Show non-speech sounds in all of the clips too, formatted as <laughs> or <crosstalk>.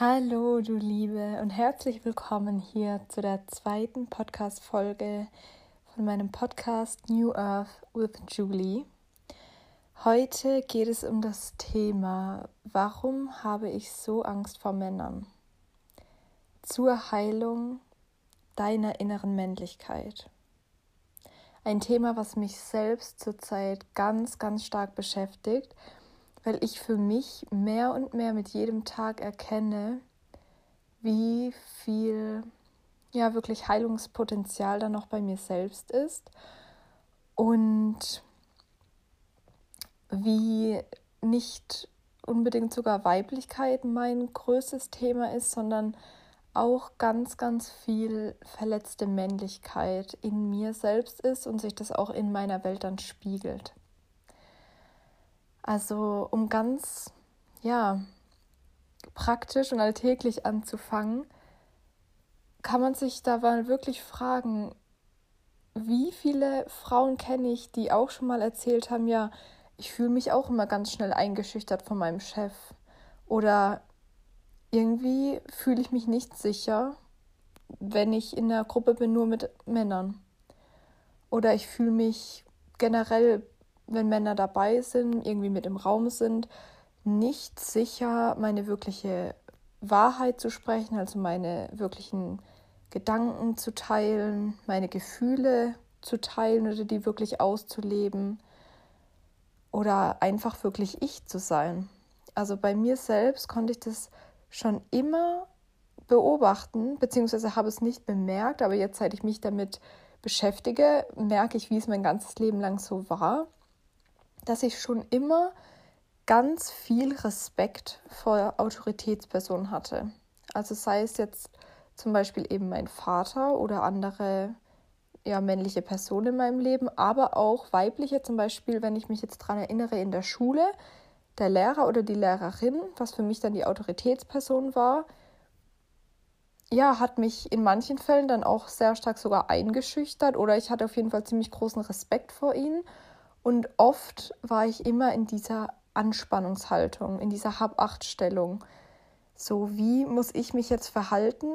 Hallo, du Liebe, und herzlich willkommen hier zu der zweiten Podcast-Folge von meinem Podcast New Earth with Julie. Heute geht es um das Thema, warum habe ich so Angst vor Männern? Zur Heilung deiner inneren Männlichkeit. Ein Thema, was mich selbst zurzeit ganz, ganz stark beschäftigt weil ich für mich mehr und mehr mit jedem Tag erkenne, wie viel ja wirklich Heilungspotenzial da noch bei mir selbst ist und wie nicht unbedingt sogar Weiblichkeit mein größtes Thema ist, sondern auch ganz, ganz viel verletzte Männlichkeit in mir selbst ist und sich das auch in meiner Welt dann spiegelt. Also um ganz, ja, praktisch und alltäglich anzufangen, kann man sich da mal wirklich fragen, wie viele Frauen kenne ich, die auch schon mal erzählt haben, ja, ich fühle mich auch immer ganz schnell eingeschüchtert von meinem Chef. Oder irgendwie fühle ich mich nicht sicher, wenn ich in der Gruppe bin, nur mit Männern. Oder ich fühle mich generell wenn Männer dabei sind, irgendwie mit im Raum sind, nicht sicher, meine wirkliche Wahrheit zu sprechen, also meine wirklichen Gedanken zu teilen, meine Gefühle zu teilen oder die wirklich auszuleben oder einfach wirklich ich zu sein. Also bei mir selbst konnte ich das schon immer beobachten, beziehungsweise habe es nicht bemerkt, aber jetzt, seit ich mich damit beschäftige, merke ich, wie es mein ganzes Leben lang so war dass ich schon immer ganz viel Respekt vor Autoritätspersonen hatte. Also sei es jetzt zum Beispiel eben mein Vater oder andere ja, männliche Personen in meinem Leben, aber auch weibliche, zum Beispiel, wenn ich mich jetzt daran erinnere, in der Schule, der Lehrer oder die Lehrerin, was für mich dann die Autoritätsperson war, ja, hat mich in manchen Fällen dann auch sehr stark sogar eingeschüchtert oder ich hatte auf jeden Fall ziemlich großen Respekt vor ihnen. Und oft war ich immer in dieser Anspannungshaltung, in dieser Hab-Acht-Stellung. So, wie muss ich mich jetzt verhalten,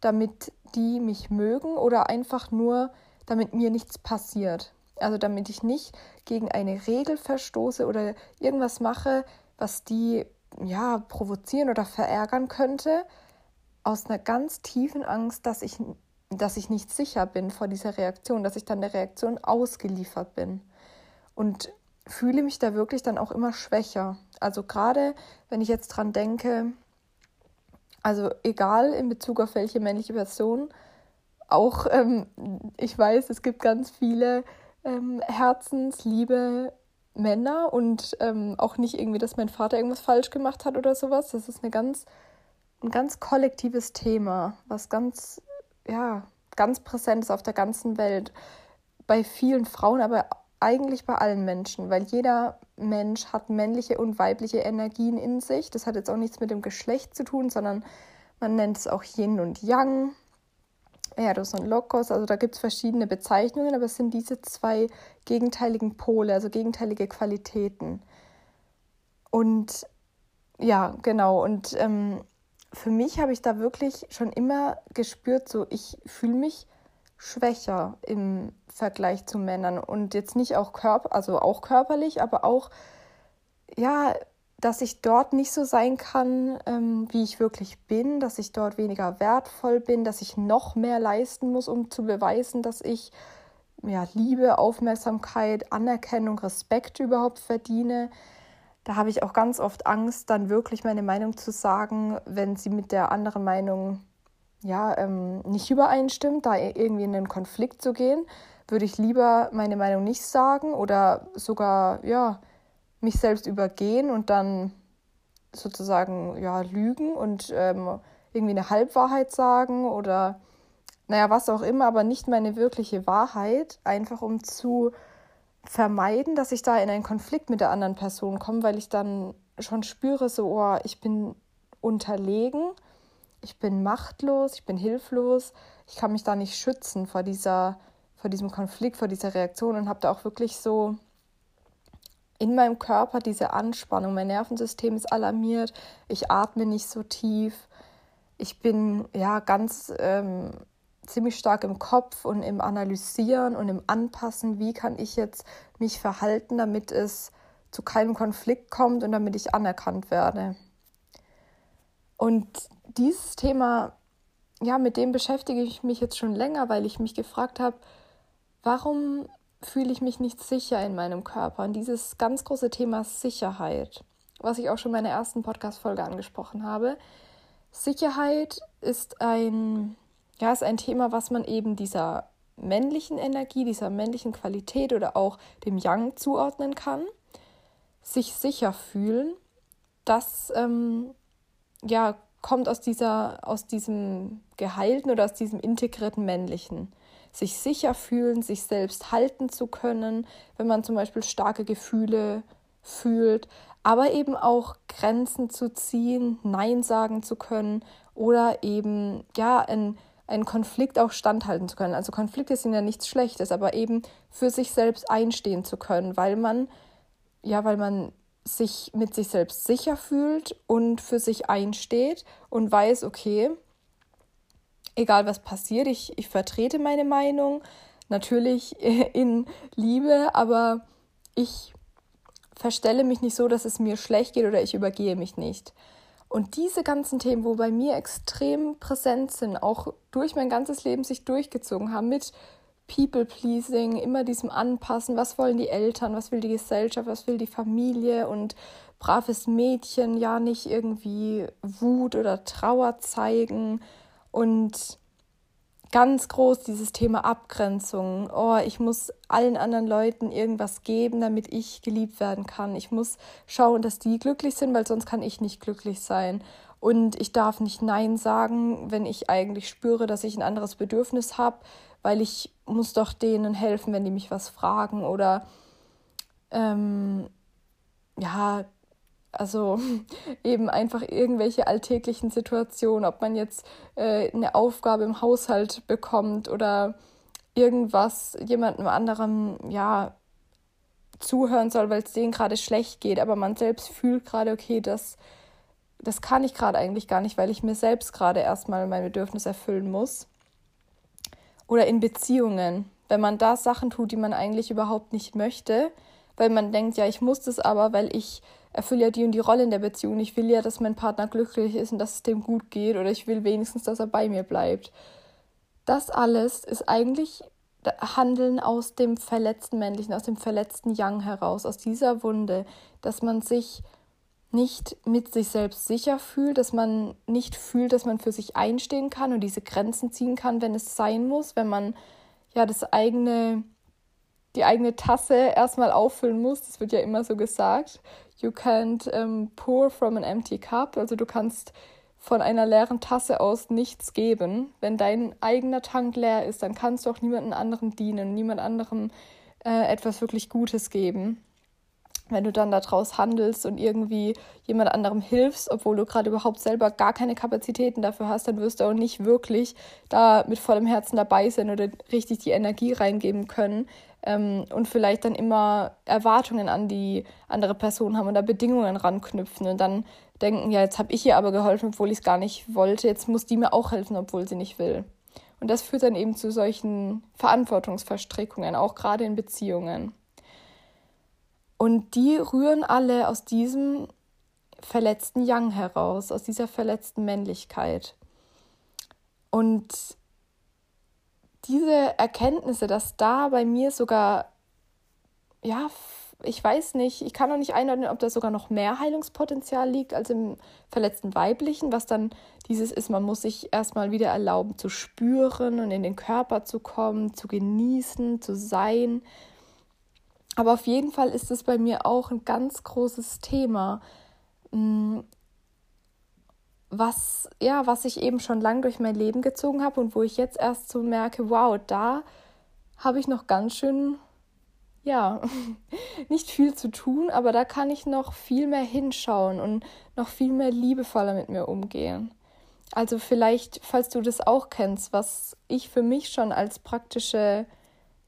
damit die mich mögen oder einfach nur, damit mir nichts passiert? Also damit ich nicht gegen eine Regel verstoße oder irgendwas mache, was die ja provozieren oder verärgern könnte, aus einer ganz tiefen Angst, dass ich, dass ich nicht sicher bin vor dieser Reaktion, dass ich dann der Reaktion ausgeliefert bin und fühle mich da wirklich dann auch immer schwächer. Also gerade wenn ich jetzt dran denke, also egal in Bezug auf welche männliche Person, auch ähm, ich weiß, es gibt ganz viele ähm, herzensliebe Männer und ähm, auch nicht irgendwie, dass mein Vater irgendwas falsch gemacht hat oder sowas. Das ist eine ganz, ein ganz kollektives Thema, was ganz, ja, ganz präsent ist auf der ganzen Welt. Bei vielen Frauen, aber eigentlich bei allen Menschen, weil jeder Mensch hat männliche und weibliche Energien in sich. Das hat jetzt auch nichts mit dem Geschlecht zu tun, sondern man nennt es auch Yin und Yang, Eros und Lokos. Also da gibt es verschiedene Bezeichnungen, aber es sind diese zwei gegenteiligen Pole, also gegenteilige Qualitäten. Und ja, genau. Und ähm, für mich habe ich da wirklich schon immer gespürt, so ich fühle mich schwächer im Vergleich zu Männern und jetzt nicht auch körper, also auch körperlich, aber auch ja, dass ich dort nicht so sein kann, ähm, wie ich wirklich bin, dass ich dort weniger wertvoll bin, dass ich noch mehr leisten muss, um zu beweisen, dass ich ja, Liebe, Aufmerksamkeit, Anerkennung, Respekt überhaupt verdiene. Da habe ich auch ganz oft Angst, dann wirklich meine Meinung zu sagen, wenn sie mit der anderen Meinung ja, ähm, nicht übereinstimmt, da irgendwie in einen Konflikt zu gehen, würde ich lieber meine Meinung nicht sagen oder sogar, ja, mich selbst übergehen und dann sozusagen, ja, lügen und ähm, irgendwie eine Halbwahrheit sagen oder, naja, was auch immer, aber nicht meine wirkliche Wahrheit, einfach um zu vermeiden, dass ich da in einen Konflikt mit der anderen Person komme, weil ich dann schon spüre, so, oh, ich bin unterlegen ich bin machtlos, ich bin hilflos, ich kann mich da nicht schützen vor dieser, vor diesem Konflikt, vor dieser Reaktion und habe da auch wirklich so in meinem Körper diese Anspannung. Mein Nervensystem ist alarmiert, ich atme nicht so tief, Ich bin ja ganz ähm, ziemlich stark im Kopf und im Analysieren und im Anpassen, wie kann ich jetzt mich verhalten, damit es zu keinem Konflikt kommt und damit ich anerkannt werde. Und dieses Thema, ja, mit dem beschäftige ich mich jetzt schon länger, weil ich mich gefragt habe, warum fühle ich mich nicht sicher in meinem Körper? Und dieses ganz große Thema Sicherheit, was ich auch schon in meiner ersten Podcast-Folge angesprochen habe. Sicherheit ist ein, ja, ist ein Thema, was man eben dieser männlichen Energie, dieser männlichen Qualität oder auch dem Yang zuordnen kann. Sich sicher fühlen, das ähm, ja, kommt aus, dieser, aus diesem geheilten oder aus diesem integrierten männlichen sich sicher fühlen, sich selbst halten zu können, wenn man zum Beispiel starke Gefühle fühlt, aber eben auch Grenzen zu ziehen, Nein sagen zu können oder eben ja ein einen Konflikt auch standhalten zu können. Also Konflikte sind ja nichts Schlechtes, aber eben für sich selbst einstehen zu können, weil man ja, weil man sich mit sich selbst sicher fühlt und für sich einsteht und weiß, okay, egal was passiert, ich, ich vertrete meine Meinung, natürlich <laughs> in Liebe, aber ich verstelle mich nicht so, dass es mir schlecht geht oder ich übergehe mich nicht. Und diese ganzen Themen, wo bei mir extrem präsent sind, auch durch mein ganzes Leben sich durchgezogen haben, mit People-Pleasing, immer diesem Anpassen, was wollen die Eltern, was will die Gesellschaft, was will die Familie und braves Mädchen, ja nicht irgendwie Wut oder Trauer zeigen und ganz groß dieses Thema Abgrenzung. Oh, ich muss allen anderen Leuten irgendwas geben, damit ich geliebt werden kann. Ich muss schauen, dass die glücklich sind, weil sonst kann ich nicht glücklich sein. Und ich darf nicht Nein sagen, wenn ich eigentlich spüre, dass ich ein anderes Bedürfnis habe, weil ich muss doch denen helfen, wenn die mich was fragen oder ähm, ja, also <laughs> eben einfach irgendwelche alltäglichen Situationen, ob man jetzt äh, eine Aufgabe im Haushalt bekommt oder irgendwas jemandem anderem ja zuhören soll, weil es denen gerade schlecht geht, aber man selbst fühlt gerade, okay, das, das kann ich gerade eigentlich gar nicht, weil ich mir selbst gerade erstmal mein Bedürfnis erfüllen muss. Oder in Beziehungen, wenn man da Sachen tut, die man eigentlich überhaupt nicht möchte, weil man denkt, ja, ich muss das aber, weil ich erfülle ja die und die Rolle in der Beziehung. Ich will ja, dass mein Partner glücklich ist und dass es dem gut geht oder ich will wenigstens, dass er bei mir bleibt. Das alles ist eigentlich Handeln aus dem verletzten Männlichen, aus dem verletzten Yang heraus, aus dieser Wunde, dass man sich nicht mit sich selbst sicher fühlt, dass man nicht fühlt, dass man für sich einstehen kann und diese Grenzen ziehen kann, wenn es sein muss, wenn man ja das eigene die eigene Tasse erstmal auffüllen muss. Das wird ja immer so gesagt. You can't um, pour from an empty cup. Also du kannst von einer leeren Tasse aus nichts geben. Wenn dein eigener Tank leer ist, dann kannst du auch niemandem anderen dienen, niemand anderem äh, etwas wirklich Gutes geben. Wenn du dann daraus handelst und irgendwie jemand anderem hilfst, obwohl du gerade überhaupt selber gar keine Kapazitäten dafür hast, dann wirst du auch nicht wirklich da mit vollem Herzen dabei sein oder richtig die Energie reingeben können, ähm, und vielleicht dann immer Erwartungen an die andere Person haben da Bedingungen ranknüpfen und dann denken, ja, jetzt habe ich ihr aber geholfen, obwohl ich es gar nicht wollte, jetzt muss die mir auch helfen, obwohl sie nicht will. Und das führt dann eben zu solchen Verantwortungsverstrickungen, auch gerade in Beziehungen. Und die rühren alle aus diesem verletzten Yang heraus, aus dieser verletzten Männlichkeit. Und diese Erkenntnisse, dass da bei mir sogar, ja, ich weiß nicht, ich kann noch nicht einordnen, ob da sogar noch mehr Heilungspotenzial liegt als im verletzten Weiblichen, was dann dieses ist, man muss sich erstmal wieder erlauben zu spüren und in den Körper zu kommen, zu genießen, zu sein. Aber auf jeden Fall ist es bei mir auch ein ganz großes Thema, mm, was, ja, was ich eben schon lang durch mein Leben gezogen habe und wo ich jetzt erst so merke, wow, da habe ich noch ganz schön, ja, <laughs> nicht viel zu tun, aber da kann ich noch viel mehr hinschauen und noch viel mehr liebevoller mit mir umgehen. Also vielleicht, falls du das auch kennst, was ich für mich schon als praktische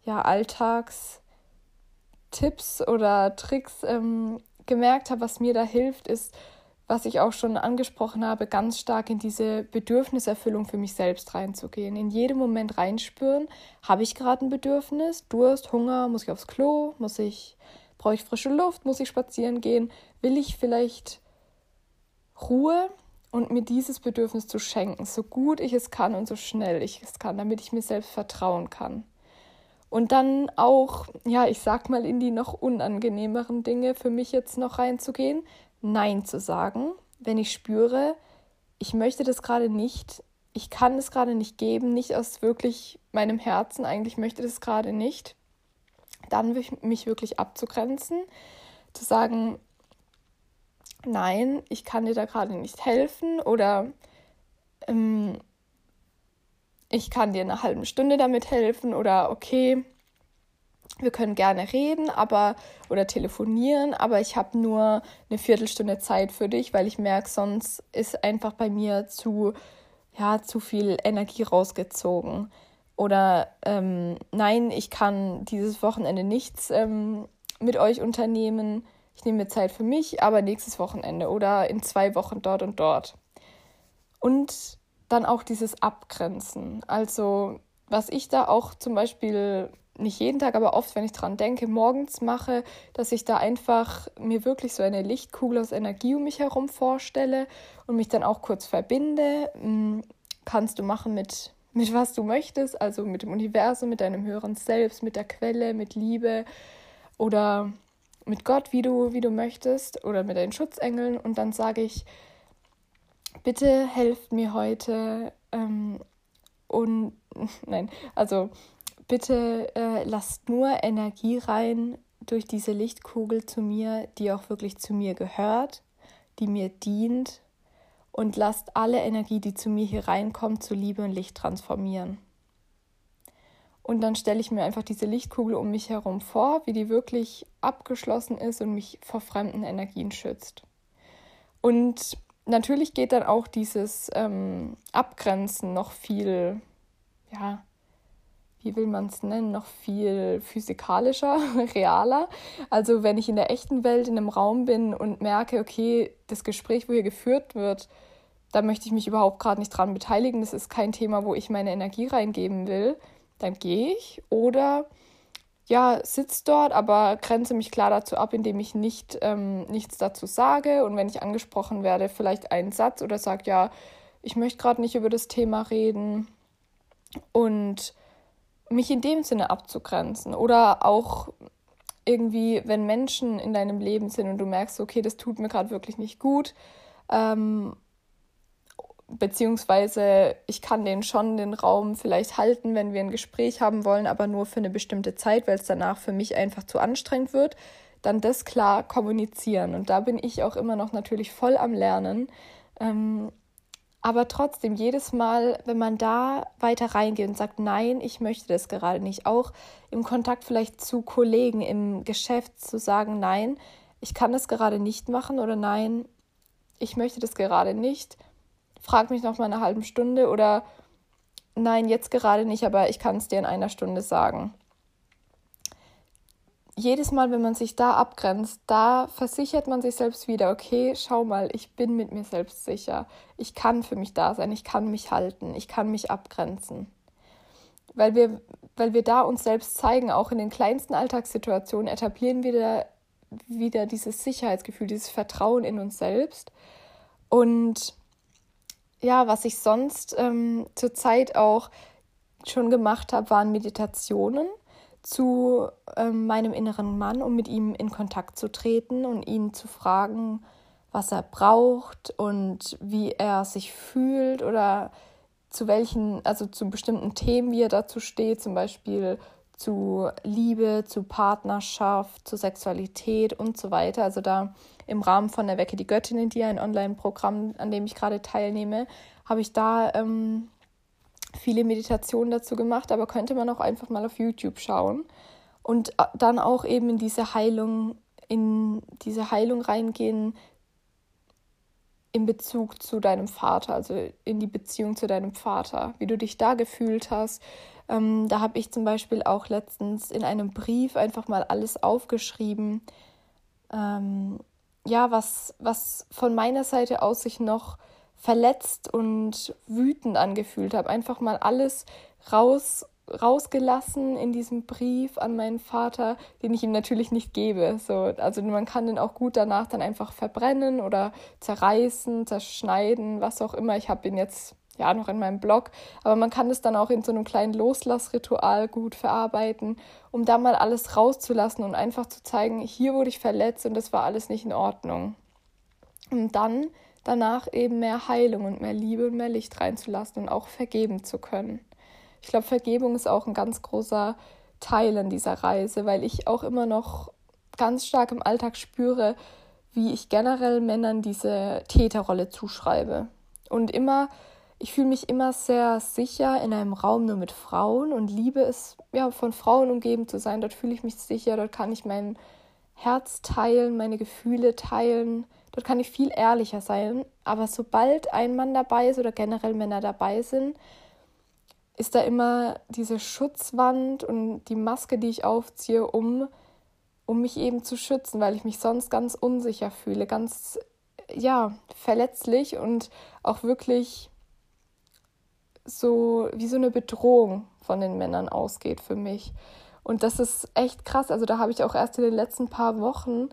ja, Alltagstipps oder Tricks ähm, gemerkt habe, was mir da hilft, ist, was ich auch schon angesprochen habe, ganz stark in diese Bedürfniserfüllung für mich selbst reinzugehen. In jedem Moment reinspüren, habe ich gerade ein Bedürfnis, Durst, Hunger, muss ich aufs Klo, muss ich, brauche ich frische Luft, muss ich spazieren gehen, will ich vielleicht Ruhe und mir dieses Bedürfnis zu schenken, so gut ich es kann und so schnell ich es kann, damit ich mir selbst vertrauen kann. Und dann auch, ja, ich sag mal, in die noch unangenehmeren Dinge für mich jetzt noch reinzugehen, Nein zu sagen, wenn ich spüre, ich möchte das gerade nicht, ich kann es gerade nicht geben, nicht aus wirklich meinem Herzen, eigentlich möchte das gerade nicht, dann mich wirklich abzugrenzen, zu sagen, nein, ich kann dir da gerade nicht helfen oder ähm, ich kann dir eine halbe Stunde damit helfen oder okay, wir können gerne reden, aber oder telefonieren, aber ich habe nur eine Viertelstunde Zeit für dich, weil ich merke, sonst ist einfach bei mir zu ja zu viel Energie rausgezogen. Oder ähm, nein, ich kann dieses Wochenende nichts ähm, mit euch unternehmen. Ich nehme mir Zeit für mich, aber nächstes Wochenende oder in zwei Wochen dort und dort. Und dann auch dieses Abgrenzen. Also was ich da auch zum Beispiel nicht jeden Tag, aber oft, wenn ich dran denke, morgens mache, dass ich da einfach mir wirklich so eine Lichtkugel aus Energie um mich herum vorstelle und mich dann auch kurz verbinde. Hm, kannst du machen mit, mit was du möchtest, also mit dem Universum, mit deinem höheren Selbst, mit der Quelle, mit Liebe oder mit Gott, wie du, wie du möchtest, oder mit deinen Schutzengeln. Und dann sage ich, bitte helft mir heute ähm, und <laughs> nein, also bitte äh, lasst nur Energie rein durch diese Lichtkugel zu mir, die auch wirklich zu mir gehört, die mir dient und lasst alle Energie, die zu mir hier reinkommt, zu Liebe und Licht transformieren. Und dann stelle ich mir einfach diese Lichtkugel um mich herum vor, wie die wirklich abgeschlossen ist und mich vor fremden Energien schützt. Und natürlich geht dann auch dieses ähm, Abgrenzen noch viel, ja, wie will man es nennen, noch viel physikalischer, <laughs> realer. Also wenn ich in der echten Welt in einem Raum bin und merke, okay, das Gespräch, wo hier geführt wird, da möchte ich mich überhaupt gerade nicht dran beteiligen, das ist kein Thema, wo ich meine Energie reingeben will, dann gehe ich. Oder ja, sitze dort, aber grenze mich klar dazu ab, indem ich nicht, ähm, nichts dazu sage. Und wenn ich angesprochen werde, vielleicht einen Satz oder sage, ja, ich möchte gerade nicht über das Thema reden. Und mich in dem Sinne abzugrenzen. Oder auch irgendwie, wenn Menschen in deinem Leben sind und du merkst, okay, das tut mir gerade wirklich nicht gut, ähm, beziehungsweise ich kann denen schon den Raum vielleicht halten, wenn wir ein Gespräch haben wollen, aber nur für eine bestimmte Zeit, weil es danach für mich einfach zu anstrengend wird, dann das klar kommunizieren. Und da bin ich auch immer noch natürlich voll am Lernen. Ähm, aber trotzdem, jedes Mal, wenn man da weiter reingeht und sagt, nein, ich möchte das gerade nicht, auch im Kontakt vielleicht zu Kollegen im Geschäft zu sagen, nein, ich kann das gerade nicht machen oder nein, ich möchte das gerade nicht, frag mich noch mal eine halbe Stunde oder nein, jetzt gerade nicht, aber ich kann es dir in einer Stunde sagen jedes Mal, wenn man sich da abgrenzt, da versichert man sich selbst wieder, okay, schau mal, ich bin mit mir selbst sicher. Ich kann für mich da sein, ich kann mich halten, ich kann mich abgrenzen. Weil wir, weil wir da uns selbst zeigen, auch in den kleinsten Alltagssituationen etablieren wir da wieder dieses Sicherheitsgefühl, dieses Vertrauen in uns selbst. Und ja, was ich sonst ähm, zur Zeit auch schon gemacht habe, waren Meditationen zu ähm, meinem inneren Mann, um mit ihm in Kontakt zu treten und ihn zu fragen, was er braucht und wie er sich fühlt oder zu welchen, also zu bestimmten Themen, wie er dazu steht, zum Beispiel zu Liebe, zu Partnerschaft, zu Sexualität und so weiter. Also da im Rahmen von der Wecke die Göttin in dir, ein Online-Programm, an dem ich gerade teilnehme, habe ich da ähm, viele Meditationen dazu gemacht, aber könnte man auch einfach mal auf YouTube schauen und äh, dann auch eben in diese Heilung, in diese Heilung reingehen in Bezug zu deinem Vater, also in die Beziehung zu deinem Vater, wie du dich da gefühlt hast. Ähm, da habe ich zum Beispiel auch letztens in einem Brief einfach mal alles aufgeschrieben, ähm, ja, was, was von meiner Seite aus sich noch verletzt und wütend angefühlt habe. Einfach mal alles raus, rausgelassen in diesem Brief an meinen Vater, den ich ihm natürlich nicht gebe. So, also man kann den auch gut danach dann einfach verbrennen oder zerreißen, zerschneiden, was auch immer. Ich habe ihn jetzt ja noch in meinem Blog, aber man kann es dann auch in so einem kleinen Loslassritual gut verarbeiten, um da mal alles rauszulassen und einfach zu zeigen, hier wurde ich verletzt und das war alles nicht in Ordnung. Und dann danach eben mehr Heilung und mehr Liebe und mehr Licht reinzulassen und auch vergeben zu können. Ich glaube, Vergebung ist auch ein ganz großer Teil in dieser Reise, weil ich auch immer noch ganz stark im Alltag spüre, wie ich generell Männern diese Täterrolle zuschreibe. Und immer ich fühle mich immer sehr sicher in einem Raum nur mit Frauen und liebe es, ja, von Frauen umgeben zu sein. Dort fühle ich mich sicher, dort kann ich mein Herz teilen, meine Gefühle teilen, dort kann ich viel ehrlicher sein. Aber sobald ein Mann dabei ist oder generell Männer dabei sind, ist da immer diese Schutzwand und die Maske, die ich aufziehe, um, um mich eben zu schützen, weil ich mich sonst ganz unsicher fühle, ganz ja, verletzlich und auch wirklich so wie so eine Bedrohung von den Männern ausgeht für mich. Und das ist echt krass. Also da habe ich auch erst in den letzten paar Wochen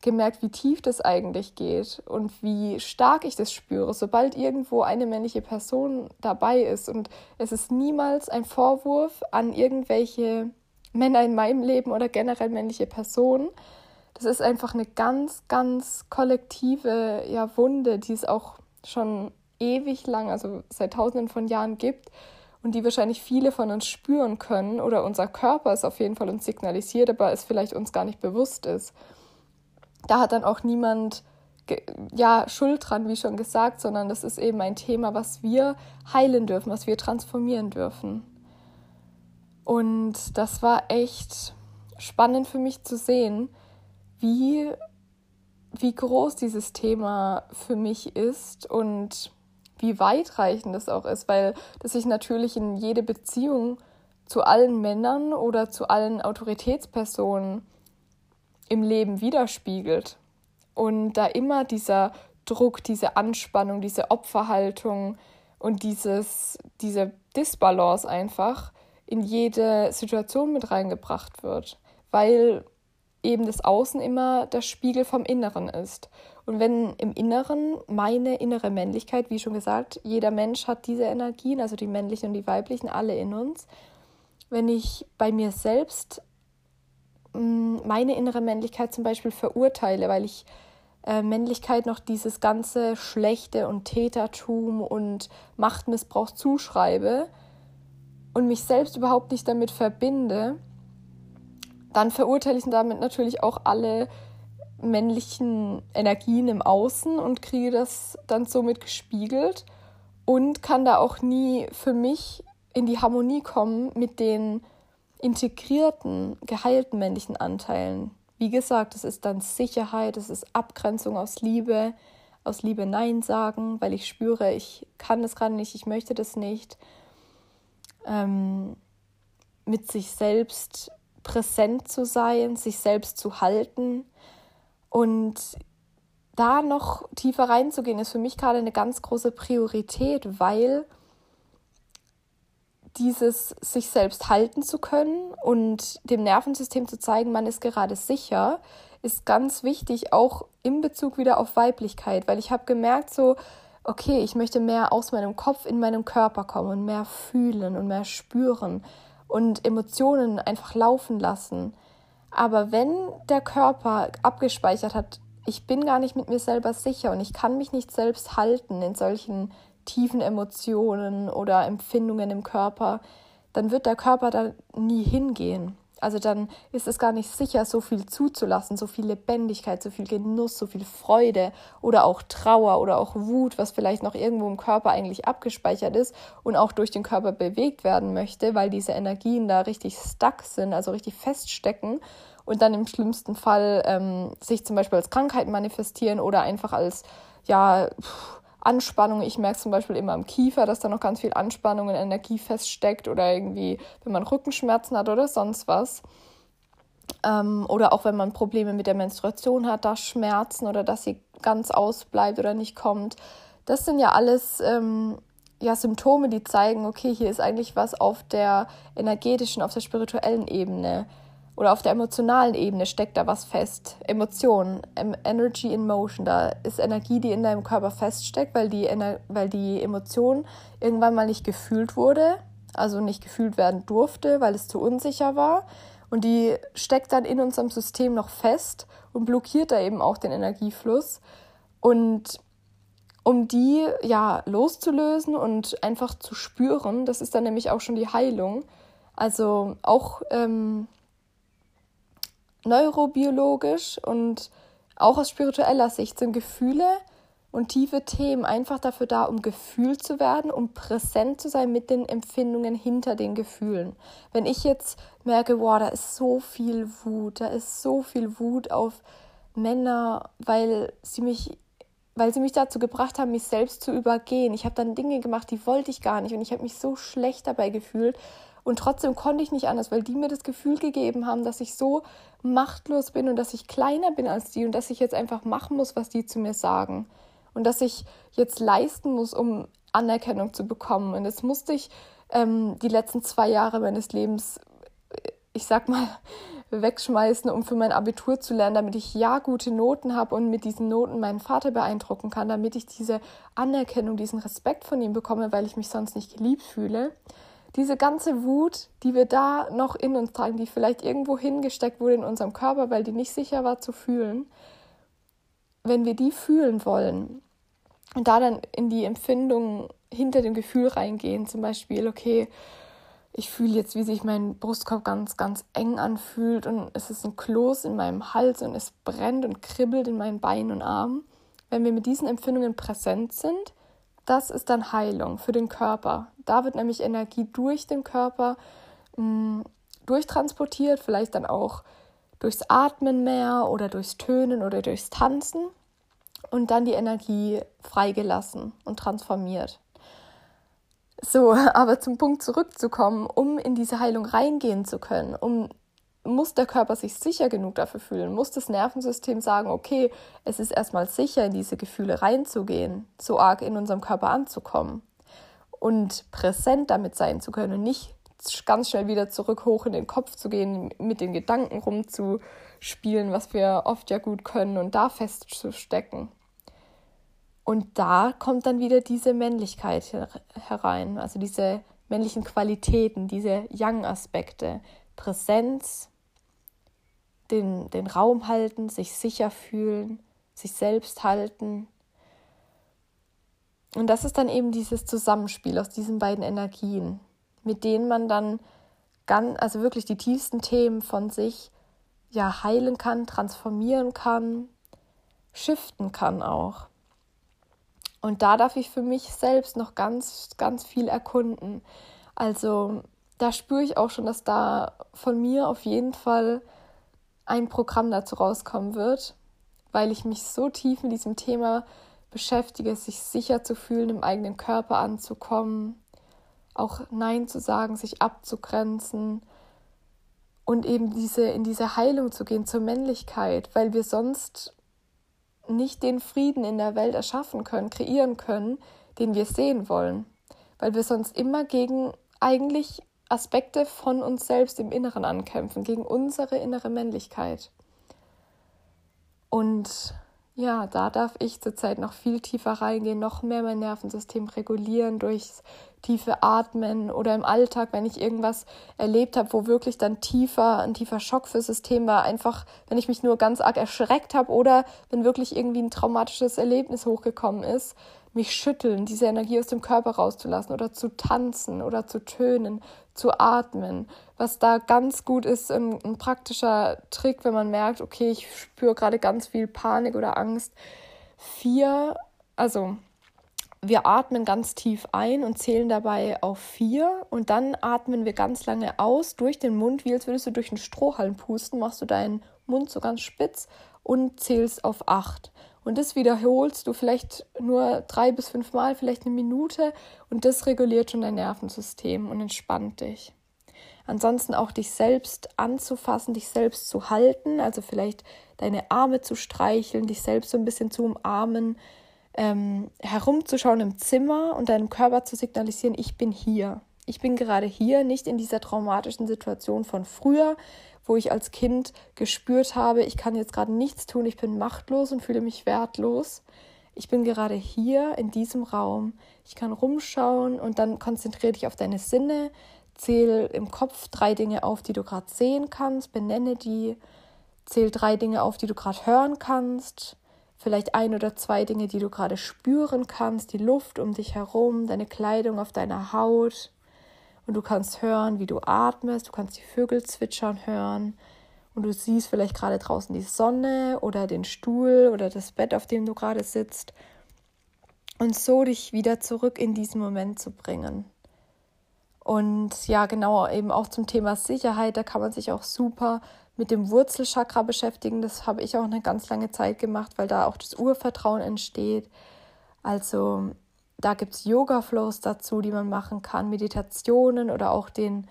gemerkt, wie tief das eigentlich geht und wie stark ich das spüre, sobald irgendwo eine männliche Person dabei ist. Und es ist niemals ein Vorwurf an irgendwelche Männer in meinem Leben oder generell männliche Personen. Das ist einfach eine ganz, ganz kollektive ja, Wunde, die es auch schon ewig lang, also seit tausenden von Jahren gibt und die wahrscheinlich viele von uns spüren können oder unser Körper es auf jeden Fall uns signalisiert, aber es vielleicht uns gar nicht bewusst ist. Da hat dann auch niemand ja Schuld dran, wie schon gesagt, sondern das ist eben ein Thema, was wir heilen dürfen, was wir transformieren dürfen. Und das war echt spannend für mich zu sehen, wie wie groß dieses Thema für mich ist und wie weitreichend das auch ist, weil das sich natürlich in jede Beziehung zu allen Männern oder zu allen Autoritätspersonen im Leben widerspiegelt. Und da immer dieser Druck, diese Anspannung, diese Opferhaltung und dieses, diese Disbalance einfach in jede Situation mit reingebracht wird, weil eben das Außen immer der Spiegel vom Inneren ist. Und wenn im Inneren meine innere Männlichkeit, wie schon gesagt, jeder Mensch hat diese Energien, also die männlichen und die weiblichen, alle in uns. Wenn ich bei mir selbst mm, meine innere Männlichkeit zum Beispiel verurteile, weil ich äh, Männlichkeit noch dieses ganze Schlechte und Tätertum und Machtmissbrauch zuschreibe und mich selbst überhaupt nicht damit verbinde, dann verurteile ich damit natürlich auch alle männlichen Energien im Außen und kriege das dann somit gespiegelt und kann da auch nie für mich in die Harmonie kommen mit den integrierten, geheilten männlichen Anteilen. Wie gesagt, es ist dann Sicherheit, es ist Abgrenzung aus Liebe, aus Liebe Nein sagen, weil ich spüre, ich kann das gerade nicht, ich möchte das nicht. Ähm, mit sich selbst präsent zu sein, sich selbst zu halten und da noch tiefer reinzugehen, ist für mich gerade eine ganz große Priorität, weil dieses sich selbst halten zu können und dem Nervensystem zu zeigen, man ist gerade sicher, ist ganz wichtig, auch in Bezug wieder auf Weiblichkeit, weil ich habe gemerkt, so, okay, ich möchte mehr aus meinem Kopf in meinem Körper kommen und mehr fühlen und mehr spüren und Emotionen einfach laufen lassen. Aber wenn der Körper abgespeichert hat, ich bin gar nicht mit mir selber sicher und ich kann mich nicht selbst halten in solchen tiefen Emotionen oder Empfindungen im Körper, dann wird der Körper da nie hingehen. Also dann ist es gar nicht sicher, so viel zuzulassen, so viel Lebendigkeit, so viel Genuss, so viel Freude oder auch Trauer oder auch Wut, was vielleicht noch irgendwo im Körper eigentlich abgespeichert ist und auch durch den Körper bewegt werden möchte, weil diese Energien da richtig stuck sind, also richtig feststecken und dann im schlimmsten Fall ähm, sich zum Beispiel als Krankheit manifestieren oder einfach als ja Anspannung. Ich merke zum Beispiel immer am Kiefer, dass da noch ganz viel Anspannung und Energie feststeckt oder irgendwie, wenn man Rückenschmerzen hat oder sonst was. Ähm, oder auch wenn man Probleme mit der Menstruation hat, da Schmerzen oder dass sie ganz ausbleibt oder nicht kommt. Das sind ja alles ähm, ja, Symptome, die zeigen, okay, hier ist eigentlich was auf der energetischen, auf der spirituellen Ebene oder auf der emotionalen Ebene steckt da was fest. Emotionen, Energy in Motion, da ist Energie, die in deinem Körper feststeckt, weil die, weil die Emotion irgendwann mal nicht gefühlt wurde, also nicht gefühlt werden durfte, weil es zu unsicher war. Und die steckt dann in unserem System noch fest und blockiert da eben auch den Energiefluss. Und um die ja loszulösen und einfach zu spüren, das ist dann nämlich auch schon die Heilung. Also auch ähm, neurobiologisch und auch aus spiritueller Sicht sind Gefühle und tiefe Themen einfach dafür da, um gefühlt zu werden, um präsent zu sein mit den Empfindungen hinter den Gefühlen. Wenn ich jetzt merke, wow, da ist so viel Wut, da ist so viel Wut auf Männer, weil sie mich weil sie mich dazu gebracht haben, mich selbst zu übergehen. Ich habe dann Dinge gemacht, die wollte ich gar nicht und ich habe mich so schlecht dabei gefühlt und trotzdem konnte ich nicht anders, weil die mir das Gefühl gegeben haben, dass ich so machtlos bin und dass ich kleiner bin als die und dass ich jetzt einfach machen muss, was die zu mir sagen und dass ich jetzt leisten muss, um Anerkennung zu bekommen. Und jetzt musste ich ähm, die letzten zwei Jahre meines Lebens, ich sag mal, <laughs> wegschmeißen, um für mein Abitur zu lernen, damit ich ja gute Noten habe und mit diesen Noten meinen Vater beeindrucken kann, damit ich diese Anerkennung, diesen Respekt von ihm bekomme, weil ich mich sonst nicht geliebt fühle. Diese ganze Wut, die wir da noch in uns tragen, die vielleicht irgendwo hingesteckt wurde in unserem Körper, weil die nicht sicher war zu fühlen, wenn wir die fühlen wollen, und da dann in die Empfindung hinter dem Gefühl reingehen, zum Beispiel, okay, ich fühle jetzt, wie sich mein Brustkorb ganz, ganz eng anfühlt und es ist ein Kloß in meinem Hals und es brennt und kribbelt in meinen Beinen und Armen. Wenn wir mit diesen Empfindungen präsent sind, das ist dann Heilung für den Körper. Da wird nämlich Energie durch den Körper mh, mm, durchtransportiert, vielleicht dann auch durchs Atmen mehr oder durchs Tönen oder durchs Tanzen und dann die Energie freigelassen und transformiert. So, <laughs> aber zum Punkt zurückzukommen, um in diese Heilung reingehen zu können, um muss der Körper sich sicher genug dafür fühlen, muss das Nervensystem sagen, okay, es ist erstmal sicher, in diese Gefühle reinzugehen, so arg in unserem Körper anzukommen und präsent damit sein zu können und nicht ganz schnell wieder zurück hoch in den Kopf zu gehen, mit den Gedanken rumzuspielen, was wir oft ja gut können und da festzustecken. Und da kommt dann wieder diese Männlichkeit herein, also diese männlichen Qualitäten, diese Yang-Aspekte, Präsenz, den, den Raum halten, sich sicher fühlen, sich selbst halten. Und das ist dann eben dieses Zusammenspiel aus diesen beiden Energien, mit denen man dann ganz, also wirklich die tiefsten Themen von sich ja heilen kann, transformieren kann, shiften kann auch. Und da darf ich für mich selbst noch ganz, ganz viel erkunden. Also da spüre ich auch schon, dass da von mir auf jeden Fall ein Programm dazu rauskommen wird, weil ich mich so tief in diesem Thema beschäftige, sich sicher zu fühlen, im eigenen Körper anzukommen, auch Nein zu sagen, sich abzugrenzen und eben diese in diese Heilung zu gehen zur Männlichkeit, weil wir sonst nicht den Frieden in der Welt erschaffen können, kreieren können, den wir sehen wollen, weil wir sonst immer gegen eigentlich Aspekte von uns selbst im Inneren ankämpfen, gegen unsere innere Männlichkeit. Und ja, da darf ich zurzeit noch viel tiefer reingehen, noch mehr mein Nervensystem regulieren durchs tiefe Atmen oder im Alltag, wenn ich irgendwas erlebt habe, wo wirklich dann tiefer, ein tiefer Schock fürs System war, einfach, wenn ich mich nur ganz arg erschreckt habe oder wenn wirklich irgendwie ein traumatisches Erlebnis hochgekommen ist, mich schütteln, diese Energie aus dem Körper rauszulassen oder zu tanzen oder zu tönen, zu atmen. Was da ganz gut ist, ein, ein praktischer Trick, wenn man merkt, okay, ich spüre gerade ganz viel Panik oder Angst. Vier, also wir atmen ganz tief ein und zählen dabei auf vier und dann atmen wir ganz lange aus durch den Mund, wie als würdest du durch einen Strohhalm pusten, machst du deinen Mund so ganz spitz und zählst auf acht. Und das wiederholst du vielleicht nur drei bis fünf Mal, vielleicht eine Minute und das reguliert schon dein Nervensystem und entspannt dich. Ansonsten auch dich selbst anzufassen, dich selbst zu halten, also vielleicht deine Arme zu streicheln, dich selbst so ein bisschen zu umarmen, ähm, herumzuschauen im Zimmer und deinem Körper zu signalisieren, ich bin hier. Ich bin gerade hier, nicht in dieser traumatischen Situation von früher, wo ich als Kind gespürt habe, ich kann jetzt gerade nichts tun, ich bin machtlos und fühle mich wertlos. Ich bin gerade hier in diesem Raum. Ich kann rumschauen und dann konzentriere dich auf deine Sinne, zähl im Kopf drei Dinge auf, die du gerade sehen kannst, benenne die, zähl drei Dinge auf, die du gerade hören kannst, vielleicht ein oder zwei Dinge, die du gerade spüren kannst, die Luft um dich herum, deine Kleidung auf deiner Haut. Und du kannst hören, wie du atmest, du kannst die Vögel zwitschern hören. Und du siehst vielleicht gerade draußen die Sonne oder den Stuhl oder das Bett, auf dem du gerade sitzt. Und so dich wieder zurück in diesen Moment zu bringen. Und ja, genau, eben auch zum Thema Sicherheit, da kann man sich auch super mit dem Wurzelchakra beschäftigen. Das habe ich auch eine ganz lange Zeit gemacht, weil da auch das Urvertrauen entsteht. Also da gibt es Yoga-Flows dazu, die man machen kann, Meditationen oder auch den,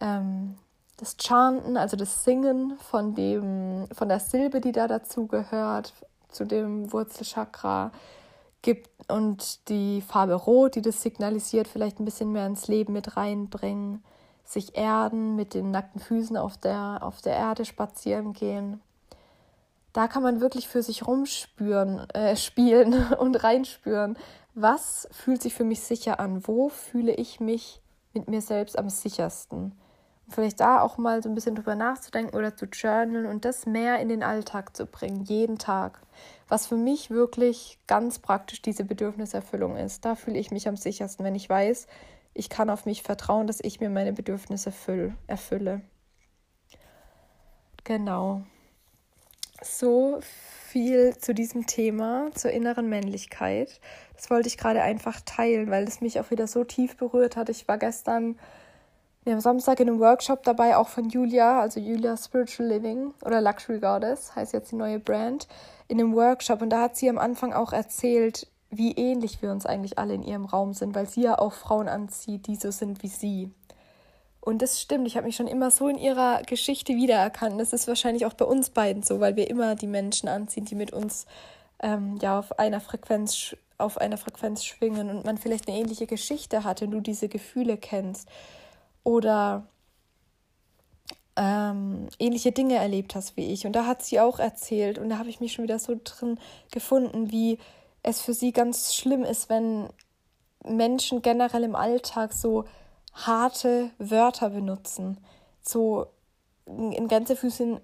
ähm, das Chanten, also das Singen von, dem, von der Silbe, die da dazu gehört, zu dem Wurzelchakra gibt und die Farbe Rot, die das signalisiert, vielleicht ein bisschen mehr ins Leben mit reinbringen, sich erden, mit den nackten Füßen auf der, auf der Erde spazieren gehen. Da kann man wirklich für sich rumspüren, äh, spielen <laughs> und reinspüren. Was fühlt sich für mich sicher an? Wo fühle ich mich mit mir selbst am sichersten? vielleicht da auch mal so ein bisschen drüber nachzudenken oder zu journalen und das mehr in den Alltag zu bringen, jeden Tag. Was für mich wirklich ganz praktisch diese Bedürfniserfüllung ist. Da fühle ich mich am sichersten, wenn ich weiß, ich kann auf mich vertrauen, dass ich mir meine Bedürfnisse füll, erfülle. Genau. So viel zu diesem Thema, zur inneren Männlichkeit. Das wollte ich gerade einfach teilen, weil es mich auch wieder so tief berührt hat. Ich war gestern wir haben Samstag in einem Workshop dabei, auch von Julia, also Julia Spiritual Living oder Luxury Goddess, heißt jetzt die neue Brand, in einem Workshop. Und da hat sie am Anfang auch erzählt, wie ähnlich wir uns eigentlich alle in ihrem Raum sind, weil sie ja auch Frauen anzieht, die so sind wie sie. Und das stimmt, ich habe mich schon immer so in ihrer Geschichte wiedererkannt. Das ist wahrscheinlich auch bei uns beiden so, weil wir immer die Menschen anziehen, die mit uns ähm, ja auf einer Frequenz auf einer Frequenz schwingen und man vielleicht eine ähnliche Geschichte hat und du diese Gefühle kennst oder ähm, ähnliche Dinge erlebt hast wie ich. Und da hat sie auch erzählt und da habe ich mich schon wieder so drin gefunden, wie es für sie ganz schlimm ist, wenn Menschen generell im Alltag so harte Wörter benutzen, so in Gänsefüßchen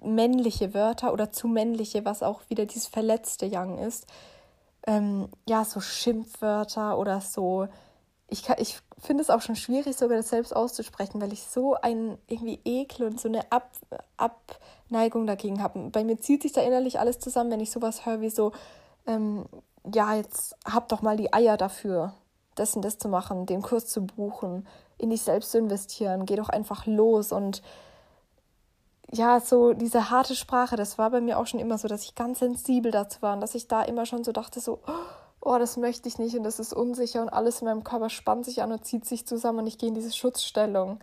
männliche Wörter oder zu männliche, was auch wieder dieses verletzte Young ist. Ähm, ja, so Schimpfwörter oder so ich, ich finde es auch schon schwierig, sogar das selbst auszusprechen, weil ich so einen irgendwie Ekel und so eine Ab, Abneigung dagegen habe. Bei mir zieht sich da innerlich alles zusammen, wenn ich sowas höre wie so, ähm, ja, jetzt hab doch mal die Eier dafür, das und das zu machen, den Kurs zu buchen, in dich selbst zu investieren, geh doch einfach los und ja, so diese harte Sprache, das war bei mir auch schon immer so, dass ich ganz sensibel dazu war und dass ich da immer schon so dachte, so, oh, das möchte ich nicht und das ist unsicher und alles in meinem Körper spannt sich an und zieht sich zusammen und ich gehe in diese Schutzstellung.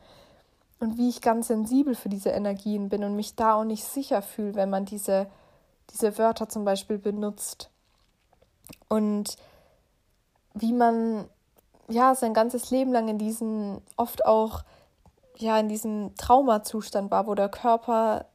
Und wie ich ganz sensibel für diese Energien bin und mich da auch nicht sicher fühle, wenn man diese, diese Wörter zum Beispiel benutzt. Und wie man ja sein ganzes Leben lang in diesem, oft auch ja in diesem Traumazustand war, wo der Körper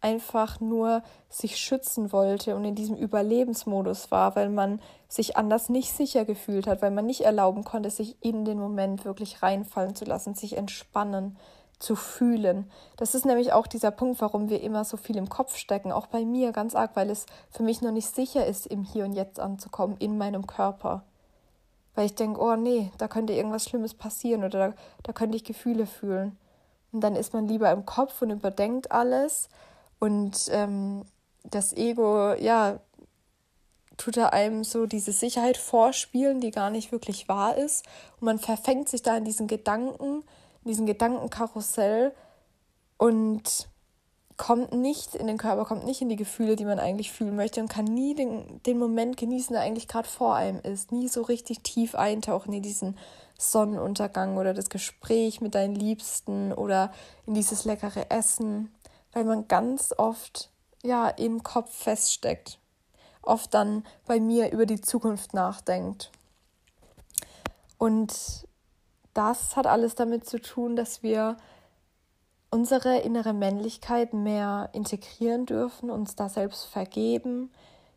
einfach nur sich schützen wollte und in diesem Überlebensmodus war, weil man sich anders nicht sicher gefühlt hat, weil man nicht erlauben konnte, sich in den Moment wirklich reinfallen zu lassen, sich entspannen, zu fühlen. Das ist nämlich auch dieser Punkt, warum wir immer so viel im Kopf stecken, auch bei mir ganz arg, weil es für mich noch nicht sicher ist, im Hier und Jetzt anzukommen, in meinem Körper. Weil ich denke, oh nee, da könnte irgendwas Schlimmes passieren oder da, da könnte ich Gefühle fühlen. Und dann ist man lieber im Kopf und überdenkt alles, und ähm, das Ego, ja, tut er einem so diese Sicherheit vorspielen, die gar nicht wirklich wahr ist. Und man verfängt sich da in diesen Gedanken, in diesem Gedankenkarussell und kommt nicht in den Körper, kommt nicht in die Gefühle, die man eigentlich fühlen möchte und kann nie den, den Moment genießen, der eigentlich gerade vor einem ist. Nie so richtig tief eintauchen in diesen Sonnenuntergang oder das Gespräch mit deinen Liebsten oder in dieses leckere Essen, weil man ganz oft ja im Kopf feststeckt. Oft dann bei mir über die Zukunft nachdenkt. Und das hat alles damit zu tun, dass wir unsere innere Männlichkeit mehr integrieren dürfen, uns da selbst vergeben,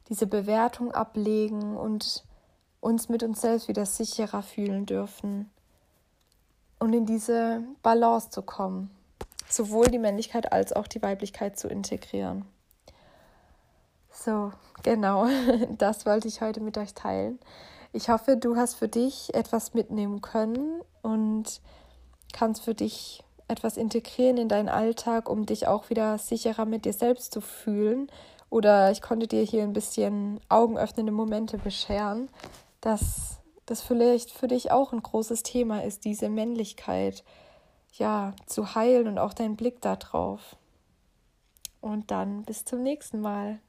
diese Bewertung ablegen und uns mit uns selbst wieder sicherer fühlen dürfen und in diese Balance zu kommen, sowohl die Männlichkeit als auch die Weiblichkeit zu integrieren. So, genau, <laughs> das wollte ich heute mit euch teilen. Ich hoffe, du hast für dich etwas mitnehmen können und kannst für dich etwas integrieren in deinen Alltag, um dich auch wieder sicherer mit dir selbst zu fühlen. Oder ich konnte dir hier ein bisschen augenöffnende Momente bescheren, dass das vielleicht für dich auch ein großes Thema ist, diese Männlichkeit ja zu heilen und auch deinen Blick darauf. Und dann bis zum nächsten Mal.